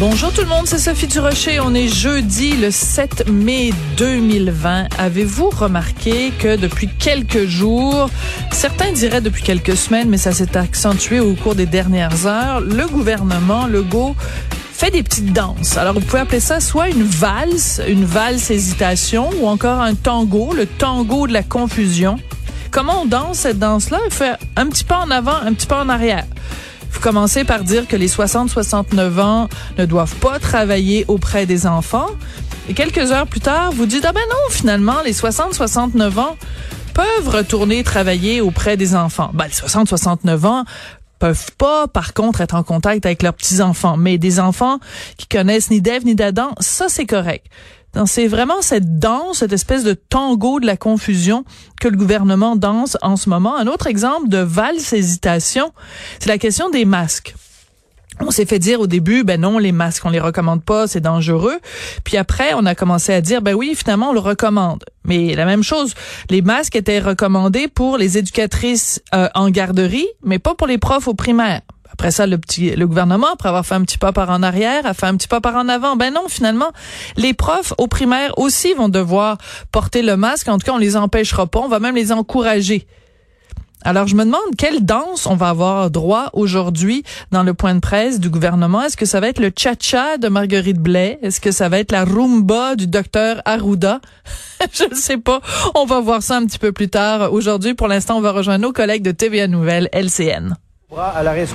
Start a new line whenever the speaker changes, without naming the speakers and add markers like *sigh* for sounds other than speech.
Bonjour tout le monde, c'est Sophie Durocher. On est jeudi le 7 mai 2020. Avez-vous remarqué que depuis quelques jours, certains diraient depuis quelques semaines, mais ça s'est accentué au cours des dernières heures, le gouvernement Legault fait des petites danses. Alors, vous pouvez appeler ça soit une valse, une valse hésitation, ou encore un tango, le tango de la confusion. Comment on danse cette danse-là? Il fait un petit pas en avant, un petit pas en arrière. Vous commencez par dire que les 60-69 ans ne doivent pas travailler auprès des enfants. Et quelques heures plus tard, vous dites, ah ben non, finalement, les 60-69 ans peuvent retourner travailler auprès des enfants. Ben, les 60-69 ans peuvent pas, par contre, être en contact avec leurs petits-enfants. Mais des enfants qui connaissent ni d'Ève ni d'Adam, ça, c'est correct. C'est vraiment cette danse, cette espèce de tango de la confusion que le gouvernement danse en ce moment. Un autre exemple de valse hésitation, c'est la question des masques. On s'est fait dire au début, ben non, les masques, on les recommande pas, c'est dangereux. Puis après, on a commencé à dire, ben oui, finalement, on le recommande. Mais la même chose, les masques étaient recommandés pour les éducatrices euh, en garderie, mais pas pour les profs au primaire. Après ça, le petit, le gouvernement, après avoir fait un petit pas par en arrière, a fait un petit pas par en avant. Ben non, finalement, les profs au primaire aussi vont devoir porter le masque. En tout cas, on les empêchera pas. On va même les encourager. Alors, je me demande quelle danse on va avoir droit aujourd'hui dans le point de presse du gouvernement. Est-ce que ça va être le cha-cha de Marguerite Blais? Est-ce que ça va être la rumba du docteur Arruda? *laughs* je ne sais pas. On va voir ça un petit peu plus tard. Aujourd'hui, pour l'instant, on va rejoindre nos collègues de TVA Nouvelle, LCN.